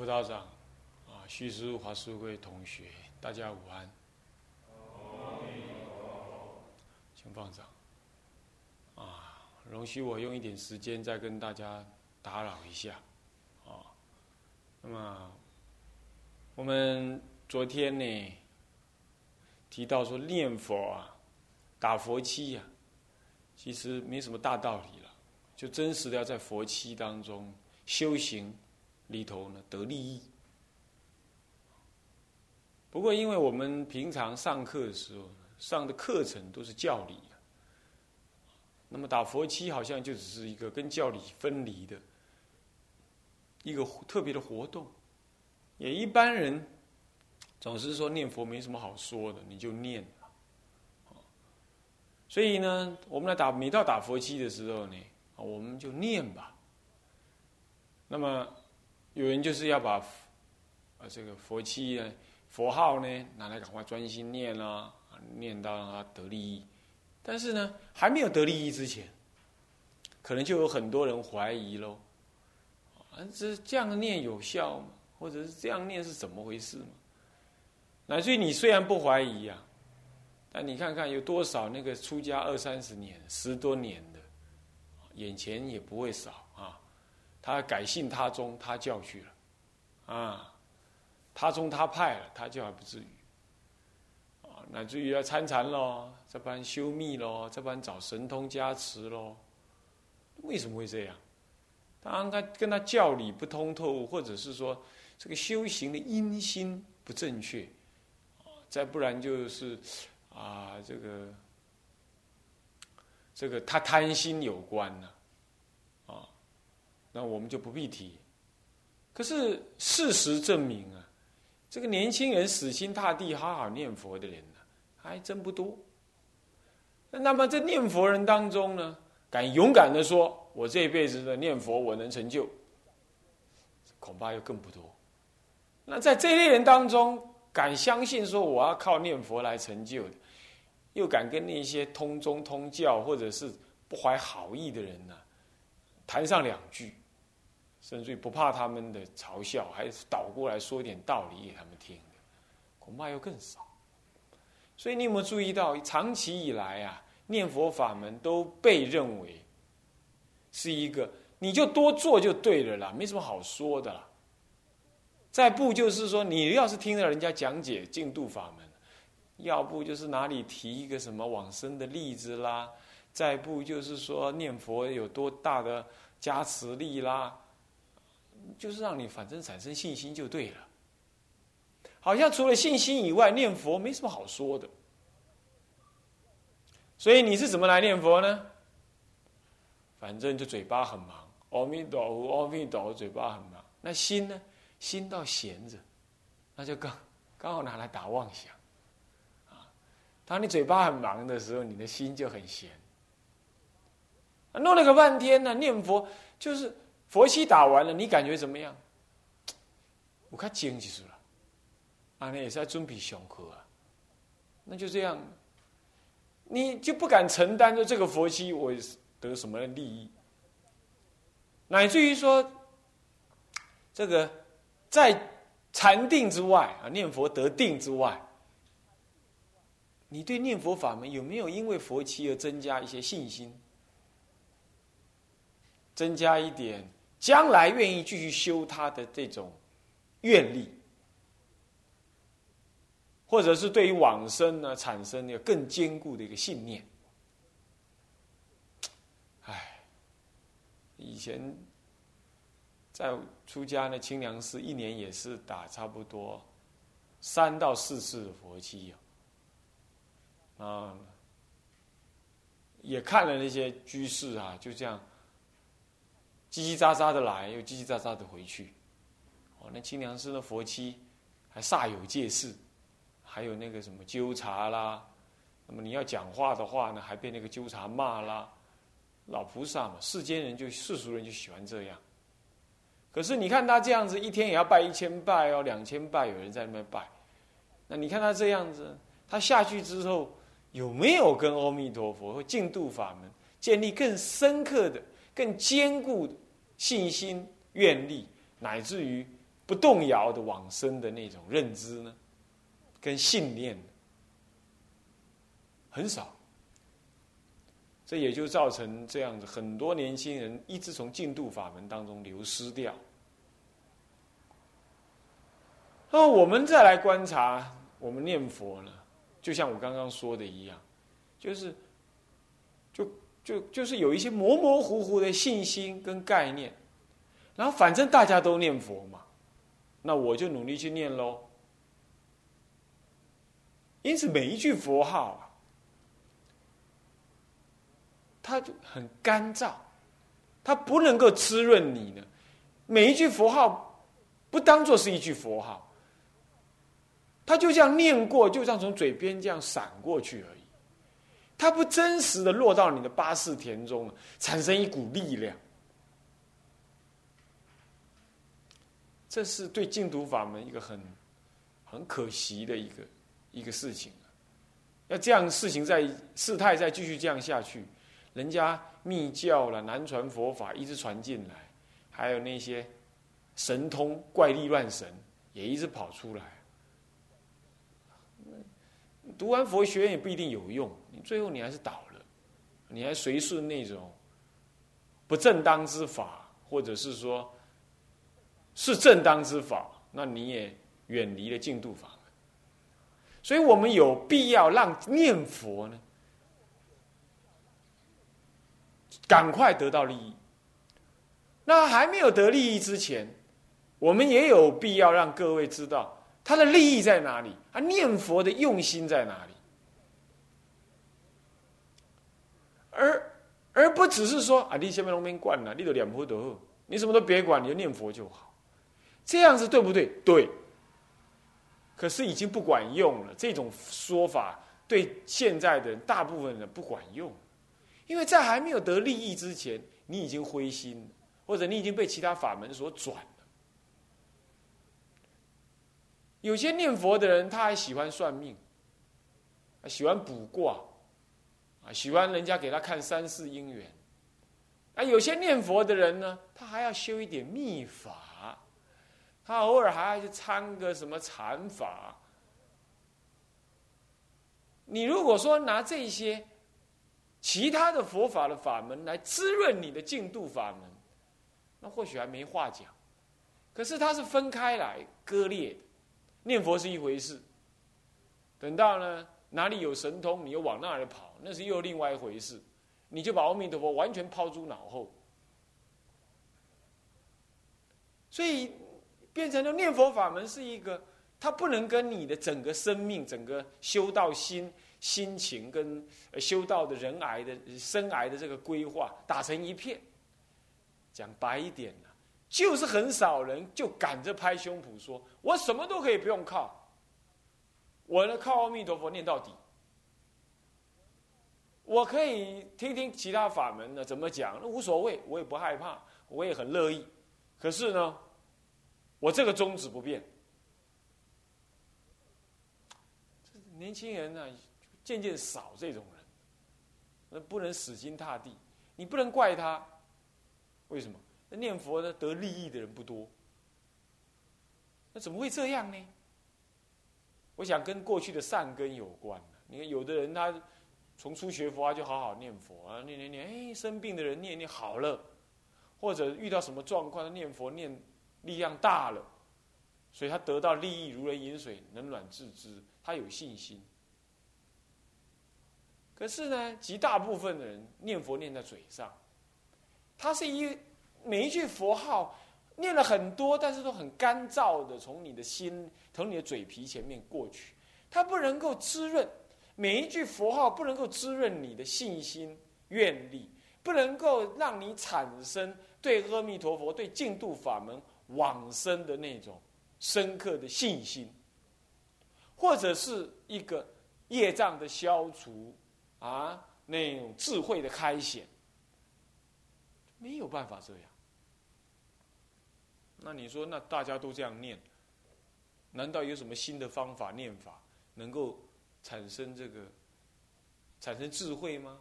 辅导长，啊，徐师华师会同学，大家午安。请放掌。啊，容许我用一点时间再跟大家打扰一下。啊，那么我们昨天呢提到说念佛啊，打佛七呀，其实没什么大道理了，就真实的要在佛七当中修行。里头呢得利益，不过因为我们平常上课的时候上的课程都是教理啊，那么打佛七好像就只是一个跟教理分离的一个特别的活动，也一般人总是说念佛没什么好说的，你就念所以呢，我们来打每到打佛七的时候呢，我们就念吧，那么。有人就是要把，啊，这个佛器呢，佛号呢，拿来赶快专心念啊，念到让他得利益。但是呢，还没有得利益之前，可能就有很多人怀疑喽，啊，这这样念有效吗？或者是这样念是怎么回事吗？乃至于你虽然不怀疑呀，但你看看有多少那个出家二三十年、十多年的，眼前也不会少。他改信他宗他教去了，啊，他宗他派了，他教还不至于，啊，乃至于要参禅喽，这般修密喽，这般找神通加持喽，为什么会这样？当然他跟他教理不通透，或者是说这个修行的因心不正确，再不然就是啊，这个这个他贪心有关呢。那我们就不必提。可是事实证明啊，这个年轻人死心塌地好好念佛的人呢，还真不多。那么在念佛人当中呢，敢勇敢的说，我这辈子的念佛我能成就，恐怕又更不多。那在这类人当中，敢相信说我要靠念佛来成就的，又敢跟那些通宗通教或者是不怀好意的人呢，谈上两句。甚至于不怕他们的嘲笑，还倒过来说一点道理给他们听的，恐怕又更少。所以你有没有注意到，长期以来啊，念佛法门都被认为是一个，你就多做就对了啦，没什么好说的啦。再不就是说，你要是听了人家讲解净度法门，要不就是哪里提一个什么往生的例子啦，再不就是说念佛有多大的加持力啦。就是让你反正产生信心就对了，好像除了信心以外，念佛没什么好说的。所以你是怎么来念佛呢？反正就嘴巴很忙，阿弥陀佛，阿弥陀佛，嘴巴很忙。那心呢？心到闲着，那就刚刚好拿来打妄想。啊，当你嘴巴很忙的时候，你的心就很闲。弄了个半天呢，念佛就是。佛七打完了，你感觉怎么样？我看精就是了，啊，那也是在准备上课啊，那就这样，你就不敢承担着这个佛七我得什么利益，乃至于说，这个在禅定之外啊，念佛得定之外，你对念佛法门有没有因为佛七而增加一些信心，增加一点？将来愿意继续修他的这种愿力，或者是对于往生呢产生一个更坚固的一个信念。唉，以前在出家呢，清凉寺一年也是打差不多三到四次的佛七啊，也看了那些居士啊，就这样。叽叽喳喳的来，又叽叽喳喳的回去。哦，那清凉寺的佛妻还煞有介事，还有那个什么纠察啦。那么你要讲话的话呢，还被那个纠察骂啦。老菩萨嘛，世间人就世俗人就喜欢这样。可是你看他这样子，一天也要拜一千拜哦，两千拜，有人在那边拜。那你看他这样子，他下去之后有没有跟阿弥陀佛或净土法门建立更深刻的？更坚固的信心、愿力，乃至于不动摇的往生的那种认知呢，跟信念很少。这也就造成这样子，很多年轻人一直从净土法门当中流失掉。那我们再来观察，我们念佛呢，就像我刚刚说的一样，就是，就就就是有一些模模糊糊的信心跟概念，然后反正大家都念佛嘛，那我就努力去念喽。因此每一句佛号啊。它就很干燥，它不能够滋润你呢。每一句佛号不当做是一句佛号，它就像念过，就像从嘴边这样闪过去而已。它不真实的落到你的八四田中，产生一股力量。这是对净土法门一个很很可惜的一个一个事情要这样事情在事态再继续这样下去。人家密教了，南传佛法一直传进来，还有那些神通怪力乱神也一直跑出来。读完佛学院也不一定有用，你最后你还是倒了，你还随顺那种不正当之法，或者是说是正当之法，那你也远离了净土法门。所以我们有必要让念佛呢。赶快得到利益。那还没有得利益之前，我们也有必要让各位知道他的利益在哪里，他念佛的用心在哪里，而而不只是说啊，你下面农民惯了，你都两不得，你什么都别管，你就念佛就好，这样子对不对？对。可是已经不管用了，这种说法对现在的大部分人不管用。因为在还没有得利益之前，你已经灰心，或者你已经被其他法门所转了。有些念佛的人，他还喜欢算命，喜欢卜卦，喜欢人家给他看三世姻缘。啊，有些念佛的人呢，他还要修一点秘法，他偶尔还要去参个什么禅法。你如果说拿这些，其他的佛法的法门来滋润你的净度法门，那或许还没话讲。可是它是分开来割裂的，念佛是一回事，等到呢哪里有神通，你又往那里跑，那是又另外一回事。你就把阿弥陀佛完全抛诸脑后，所以变成了念佛法门是一个，它不能跟你的整个生命、整个修道心。心情跟修道的人癌的生癌的这个规划打成一片，讲白一点呢，就是很少人就赶着拍胸脯说：“我什么都可以不用靠，我呢靠阿弥陀佛念到底。”我可以听听其他法门呢怎么讲，那无所谓，我也不害怕，我也很乐意。可是呢，我这个宗旨不变。年轻人呢？渐渐少这种人，那不能死心塌地。你不能怪他，为什么？那念佛的得利益的人不多，那怎么会这样呢？我想跟过去的善根有关。你看，有的人他从初学佛啊就好好念佛啊，念念念，哎，生病的人念念好了，或者遇到什么状况，念佛念力量大了，所以他得到利益如人饮水，冷暖自知，他有信心。可是呢，极大部分的人念佛念在嘴上，他是一每一句佛号念了很多，但是都很干燥的从你的心从你的嘴皮前面过去，它不能够滋润每一句佛号，不能够滋润你的信心愿力，不能够让你产生对阿弥陀佛、对净土法门往生的那种深刻的信心，或者是一个业障的消除。啊，那种智慧的开显，没有办法这样。那你说，那大家都这样念，难道有什么新的方法念法能够产生这个产生智慧吗？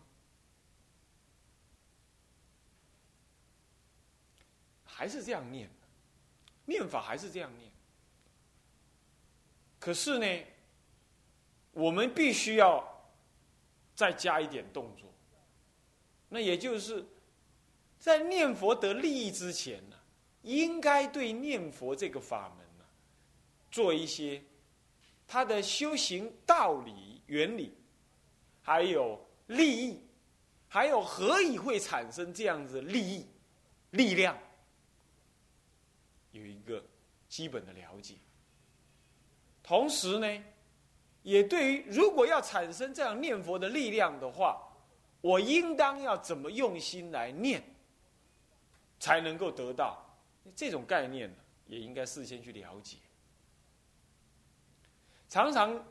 还是这样念？念法还是这样念。可是呢，我们必须要再加一点动作。那也就是在念佛得利益之前，应该对念佛这个法门呢，做一些他的修行道理、原理，还有利益，还有何以会产生这样子利益、力量，有一个基本的了解。同时呢，也对于如果要产生这样念佛的力量的话，我应当要怎么用心来念，才能够得到这种概念？也应该事先去了解。常常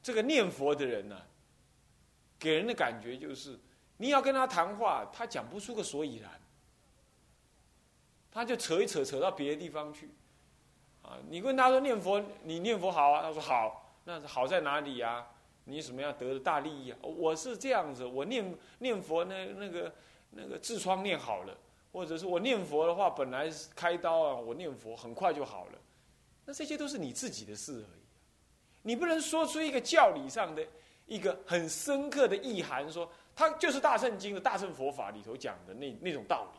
这个念佛的人呢，给人的感觉就是，你要跟他谈话，他讲不出个所以然，他就扯一扯，扯到别的地方去。啊，你问他说念佛，你念佛好啊？他说好，那好在哪里呀？你什么样得的大利益啊？我是这样子，我念念佛那那个那个痔疮念好了，或者是我念佛的话，本来开刀啊，我念佛很快就好了。那这些都是你自己的事而已，你不能说出一个教理上的一个很深刻的意涵，说它就是大圣经的大乘佛法里头讲的那那种道理。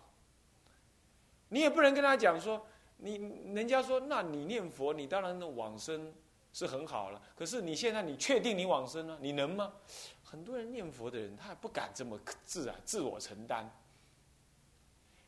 你也不能跟他讲说。你人家说，那你念佛，你当然的往生是很好了。可是你现在，你确定你往生了？你能吗？很多人念佛的人，他还不敢这么自然自我承担。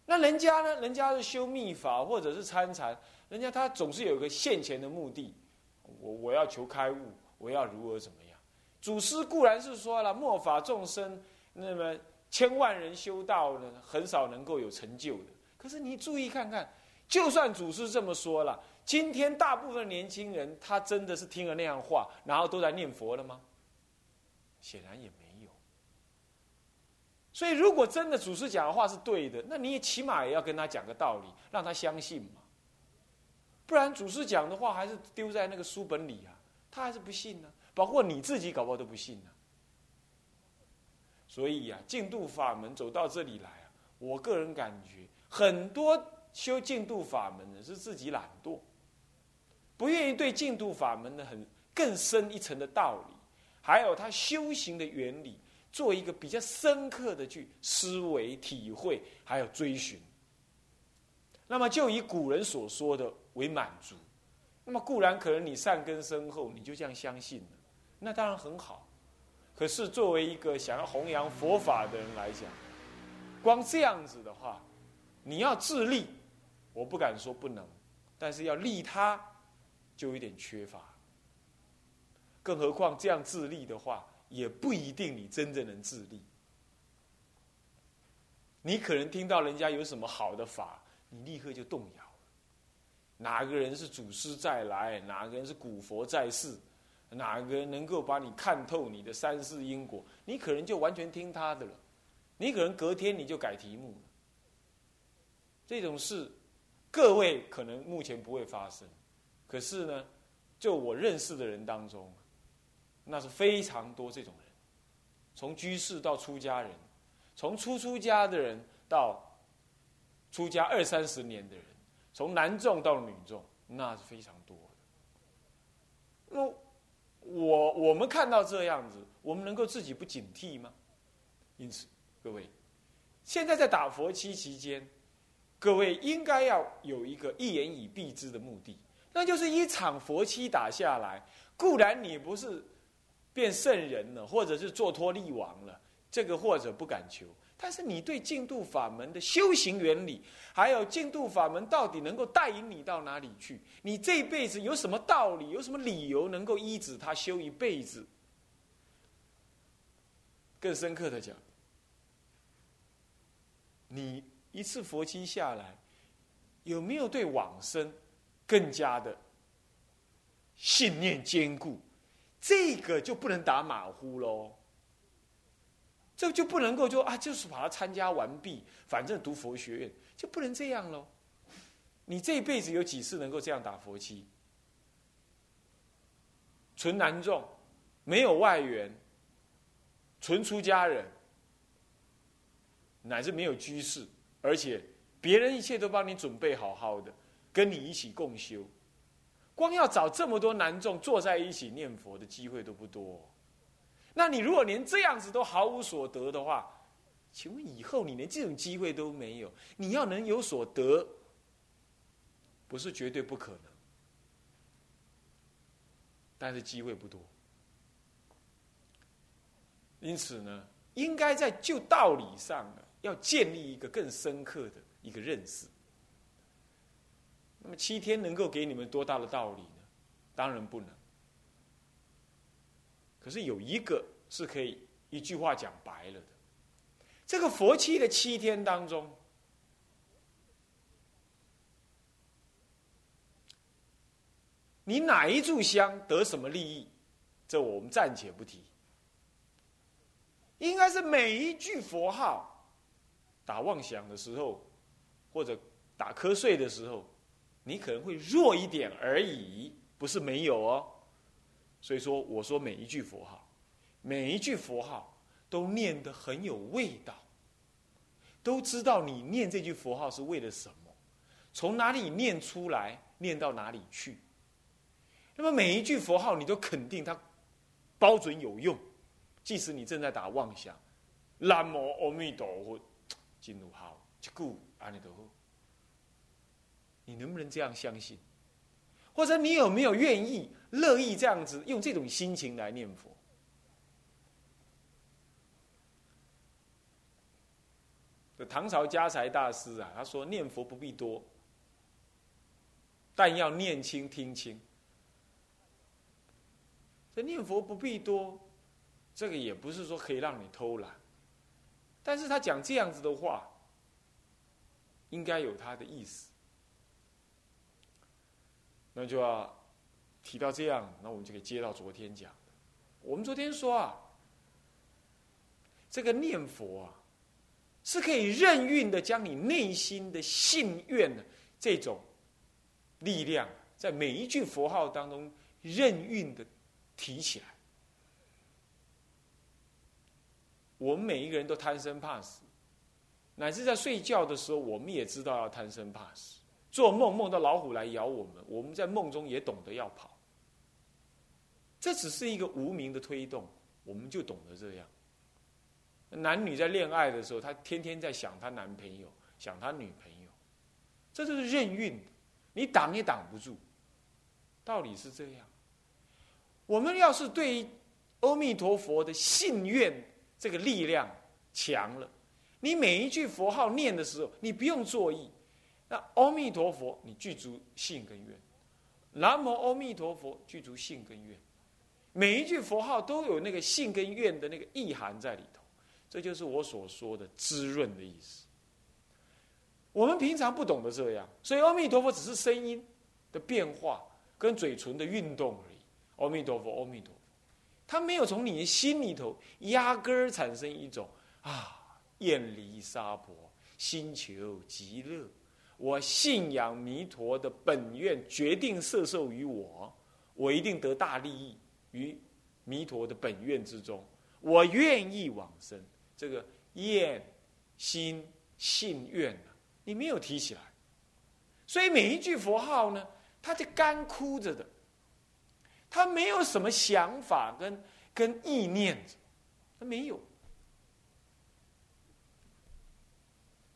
那人家呢？人家是修密法或者是参禅，人家他总是有个现前的目的。我我要求开悟，我要如何怎么样？祖师固然是说了，末法众生，那么千万人修道呢，很少能够有成就的。可是你注意看看。就算祖师这么说了，今天大部分年轻人，他真的是听了那样话，然后都在念佛了吗？显然也没。所以，如果真的祖师讲的话是对的，那你也起码也要跟他讲个道理，让他相信嘛。不然，祖师讲的话还是丢在那个书本里啊，他还是不信呢。包括你自己，搞不好都不信呢。所以呀，净土法门走到这里来啊，我个人感觉很多。修净土法门的是自己懒惰，不愿意对净土法门的很更深一层的道理，还有他修行的原理，做一个比较深刻的去思维、体会，还有追寻。那么就以古人所说的为满足。那么固然可能你善根深厚，你就这样相信了，那当然很好。可是作为一个想要弘扬佛法的人来讲，光这样子的话，你要自立。我不敢说不能，但是要利他，就有点缺乏。更何况这样自立的话，也不一定你真正能自立。你可能听到人家有什么好的法，你立刻就动摇。哪个人是祖师再来？哪个人是古佛在世？哪个人能够把你看透你的三世因果？你可能就完全听他的了。你可能隔天你就改题目了。这种事。各位可能目前不会发生，可是呢，就我认识的人当中，那是非常多这种人，从居士到出家人，从初出家的人到出家二三十年的人，从男众到女众，那是非常多的。那我我们看到这样子，我们能够自己不警惕吗？因此，各位，现在在打佛七期间。各位应该要有一个一言以蔽之的目的，那就是一场佛七打下来，固然你不是变圣人了，或者是做托利王了，这个或者不敢求，但是你对净土法门的修行原理，还有净土法门到底能够带引你到哪里去？你这一辈子有什么道理，有什么理由能够依止他修一辈子？更深刻的讲，你。一次佛期下来，有没有对往生更加的信念坚固？这个就不能打马虎喽。这就不能够就啊，就是把它参加完毕，反正读佛学院就不能这样喽。你这一辈子有几次能够这样打佛期？纯男众，没有外援，纯出家人，乃至没有居士。而且别人一切都帮你准备好好的，跟你一起共修。光要找这么多男众坐在一起念佛的机会都不多。那你如果连这样子都毫无所得的话，请问以后你连这种机会都没有？你要能有所得，不是绝对不可能，但是机会不多。因此呢，应该在就道理上呢，要建立一个更深刻的一个认识。那么七天能够给你们多大的道理呢？当然不能。可是有一个是可以一句话讲白了的：这个佛期的七天当中，你哪一炷香得什么利益，这我们暂且不提。应该是每一句佛号打妄想的时候，或者打瞌睡的时候，你可能会弱一点而已，不是没有哦。所以说，我说每一句佛号，每一句佛号都念得很有味道，都知道你念这句佛号是为了什么，从哪里念出来，念到哪里去。那么每一句佛号，你都肯定它包准有用。即使你正在打妄想，南无阿弥陀佛，进入好，一句阿弥陀佛，你能不能这样相信？或者你有没有愿意、乐意这样子用这种心情来念佛？唐朝家财大师啊，他说：“念佛不必多，但要念清听清。这念佛不必多。”这个也不是说可以让你偷懒，但是他讲这样子的话，应该有他的意思。那就要提到这样，那我们就可以接到昨天讲。我们昨天说啊，这个念佛啊，是可以任运的将你内心的信愿的这种力量，在每一句佛号当中任运的提起来。我们每一个人都贪生怕死，乃至在睡觉的时候，我们也知道要贪生怕死。做梦梦到老虎来咬我们，我们在梦中也懂得要跑。这只是一个无名的推动，我们就懂得这样。男女在恋爱的时候，他天天在想他男朋友，想他女朋友，这就是任运，你挡也挡不住。道理是这样。我们要是对阿弥陀佛的信愿。这个力量强了，你每一句佛号念的时候，你不用作意。那阿弥陀佛，你具足信跟愿；南无阿弥陀佛，具足信跟愿。每一句佛号都有那个信跟愿的那个意涵在里头，这就是我所说的滋润的意思。我们平常不懂得这样，所以阿弥陀佛只是声音的变化跟嘴唇的运动而已。阿弥陀佛，阿弥陀佛。他没有从你的心里头压根儿产生一种啊厌离沙婆，心求极乐。我信仰弥陀的本愿决定摄受于我，我一定得大利益于弥陀的本愿之中。我愿意往生，这个愿心信愿，你没有提起来。所以每一句佛号呢，它就干枯着的。他没有什么想法跟跟意念，他没有。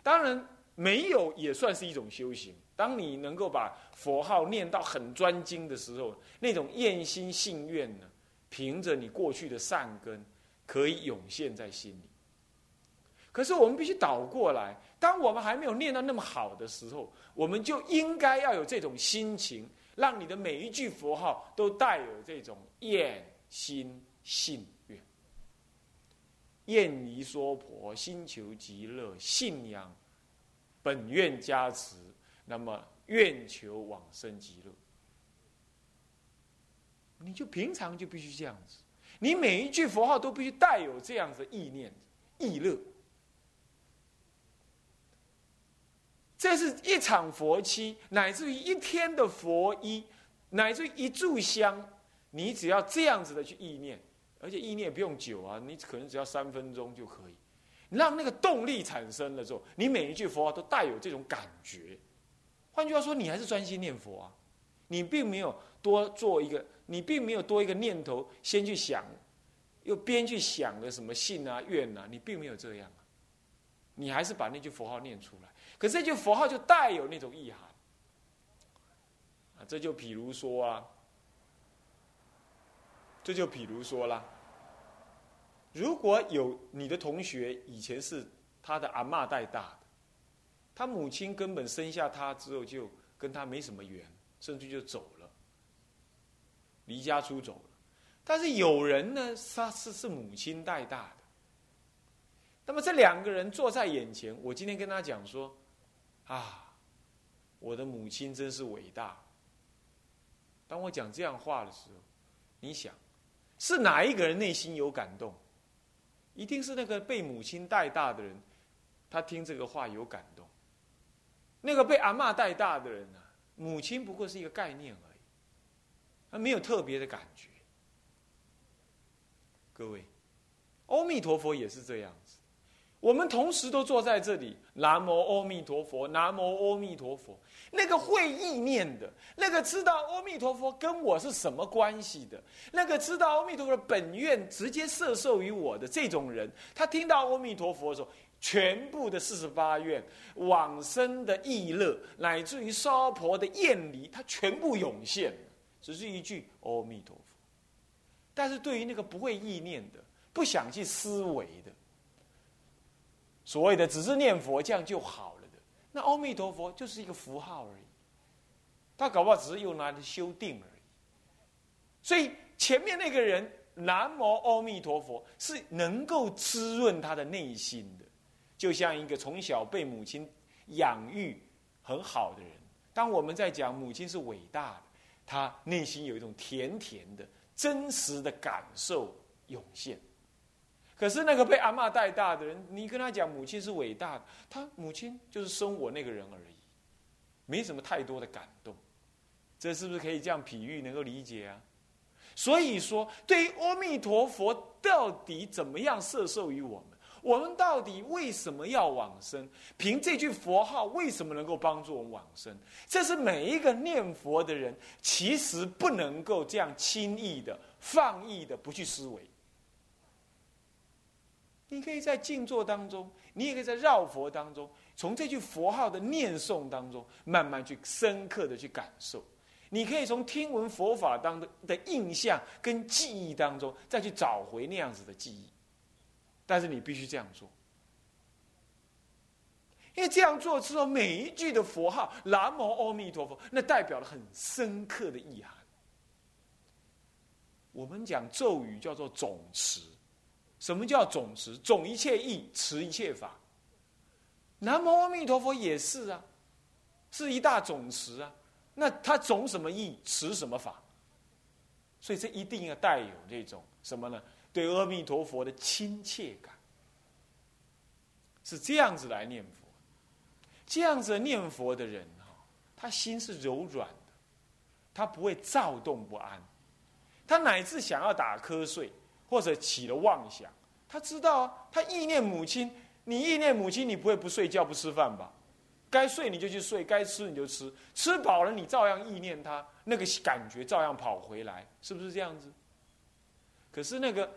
当然没有也算是一种修行。当你能够把佛号念到很专精的时候，那种厌心信愿呢，凭着你过去的善根，可以涌现在心里。可是我们必须倒过来，当我们还没有念到那么好的时候，我们就应该要有这种心情。让你的每一句佛号都带有这种厌心信愿，厌离娑婆，心求极乐，信仰本愿加持，那么愿求往生极乐。你就平常就必须这样子，你每一句佛号都必须带有这样子意念、意乐。这是一场佛期，乃至于一天的佛衣，乃至于一炷香，你只要这样子的去意念，而且意念不用久啊，你可能只要三分钟就可以。让那个动力产生了之后，你每一句佛号都带有这种感觉。换句话说，你还是专心念佛啊，你并没有多做一个，你并没有多一个念头，先去想，又边去想个什么信啊、愿啊，你并没有这样啊，你还是把那句佛号念出来。可这句佛号就带有那种意涵啊，这就譬如说啊，这就譬如说啦，如果有你的同学以前是他的阿妈带大的。他母亲根本生下他之后就跟他没什么缘，甚至就走了，离家出走了。但是有人呢，他是是母亲带大的。那么这两个人坐在眼前，我今天跟他讲说：“啊，我的母亲真是伟大。”当我讲这样话的时候，你想，是哪一个人内心有感动？一定是那个被母亲带大的人，他听这个话有感动。那个被阿妈带大的人呢，母亲不过是一个概念而已，他没有特别的感觉。各位，阿弥陀佛也是这样子，我们同时都坐在这里，南无阿弥陀佛，南无阿弥陀佛。那个会意念的，那个知道阿弥陀佛跟我是什么关系的，那个知道阿弥陀佛本愿直接摄受于我的这种人，他听到阿弥陀佛的时候。全部的四十八愿、往生的意乐，乃至于烧婆的艳离，他全部涌现，只是一句阿弥陀佛。但是对于那个不会意念的、不想去思维的，所谓的只是念佛这样就好了的，那阿弥陀佛就是一个符号而已。他搞不好只是用来修定而已。所以前面那个人南无阿弥陀佛是能够滋润他的内心的。就像一个从小被母亲养育很好的人，当我们在讲母亲是伟大的，他内心有一种甜甜的真实的感受涌现。可是那个被阿妈带大的人，你跟他讲母亲是伟大的，他母亲就是生我那个人而已，没什么太多的感动。这是不是可以这样比喻能够理解啊？所以说，对于阿弥陀佛到底怎么样摄受于我们？我们到底为什么要往生？凭这句佛号为什么能够帮助我们往生？这是每一个念佛的人其实不能够这样轻易的、放逸的不去思维。你可以在静坐当中，你也可以在绕佛当中，从这句佛号的念诵当中，慢慢去深刻的去感受。你可以从听闻佛法当中的印象跟记忆当中，再去找回那样子的记忆。但是你必须这样做，因为这样做之后，每一句的佛号“南无阿弥陀佛”，那代表了很深刻的意涵。我们讲咒语叫做总持，什么叫总持？总一切意，持一切法。南无阿弥陀佛也是啊，是一大总持啊。那他总什么意，持什么法？所以这一定要带有这种什么呢？对阿弥陀佛的亲切感，是这样子来念佛。这样子念佛的人哈，他心是柔软的，他不会躁动不安，他乃至想要打瞌睡或者起了妄想，他知道啊，他意念母亲，你意念母亲，你不会不睡觉不吃饭吧？该睡你就去睡，该吃你就吃，吃饱了你照样意念他，那个感觉照样跑回来，是不是这样子？可是那个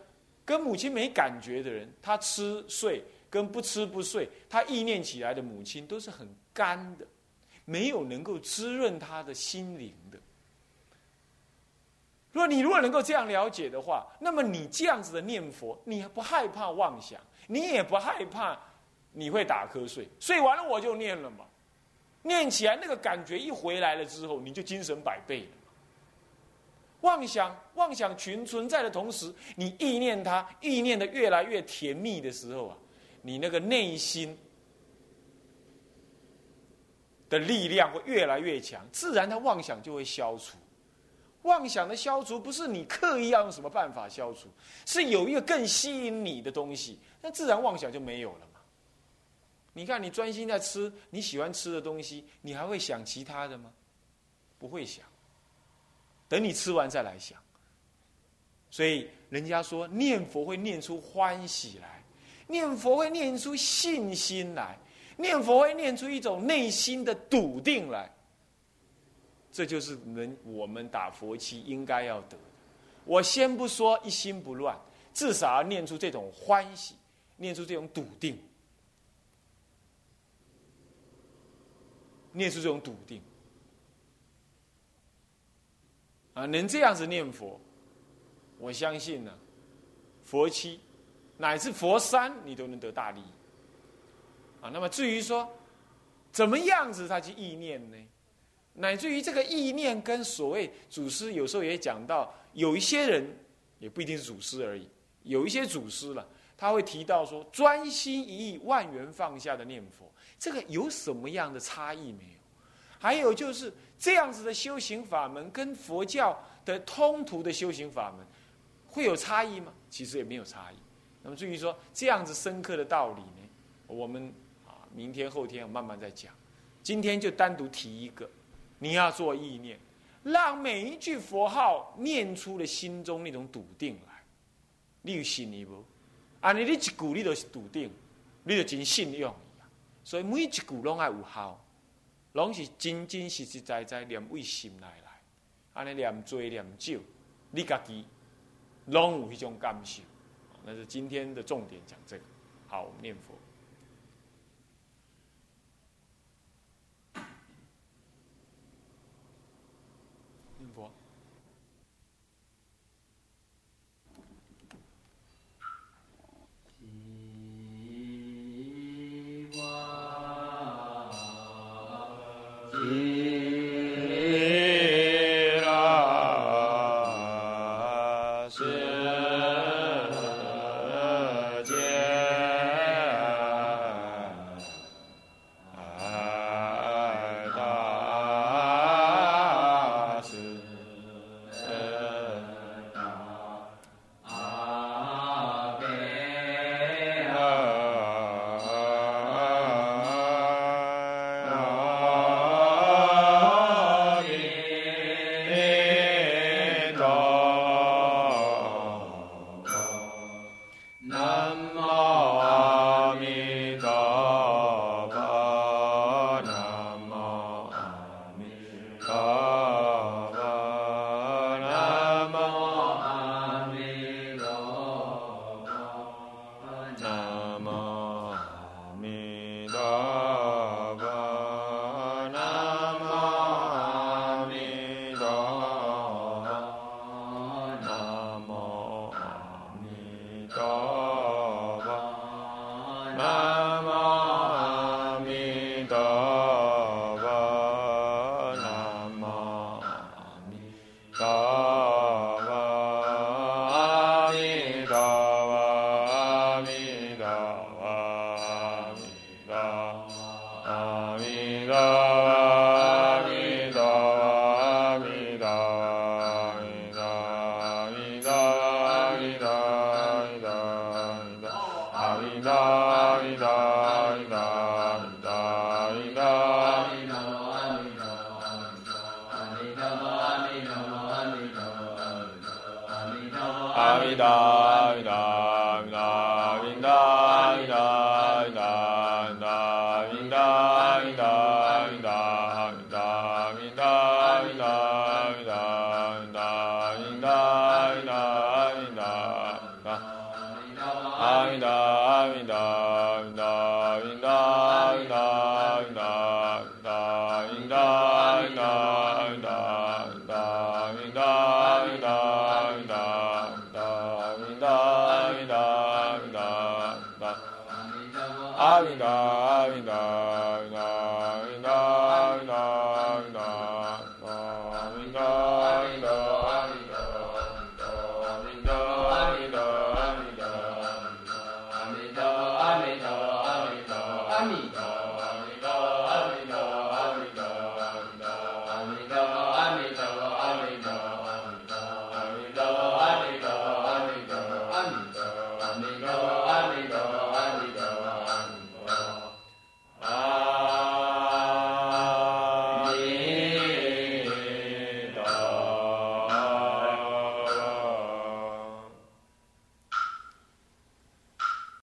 跟母亲没感觉的人，他吃睡跟不吃不睡，他意念起来的母亲都是很干的，没有能够滋润他的心灵的。如果你如果能够这样了解的话，那么你这样子的念佛，你不害怕妄想，你也不害怕你会打瞌睡，睡完了我就念了嘛，念起来那个感觉一回来了之后，你就精神百倍了。妄想妄想群存在的同时，你意念它，意念的越来越甜蜜的时候啊，你那个内心的力量会越来越强，自然的妄想就会消除。妄想的消除不是你刻意要用什么办法消除，是有一个更吸引你的东西，那自然妄想就没有了嘛。你看，你专心在吃你喜欢吃的东西，你还会想其他的吗？不会想。等你吃完再来想，所以人家说念佛会念出欢喜来，念佛会念出信心来，念佛会念出一种内心的笃定来。这就是人我们打佛七应该要得。我先不说一心不乱，至少要念出这种欢喜，念出这种笃定，念出这种笃定。啊，能这样子念佛，我相信呢，佛七乃至佛三，你都能得大利益。啊，那么至于说怎么样子他去意念呢？乃至于这个意念跟所谓祖师有时候也讲到，有一些人也不一定是祖师而已，有一些祖师了，他会提到说专心一意、万缘放下的念佛，这个有什么样的差异没有？还有就是这样子的修行法门跟佛教的通途的修行法门会有差异吗？其实也没有差异。那么至于说这样子深刻的道理呢，我们啊明天后天我慢慢再讲，今天就单独提一个，你要做意念，让每一句佛号念出了心中那种笃定来，你有信你不？啊，你你一句你都是笃定，你就真信用。所以每一句拢爱有效。拢是真真实实在在念为心来来，安尼念多念少，你家己拢有一种感受。那是今天的重点，讲这个。好，念佛。阿弥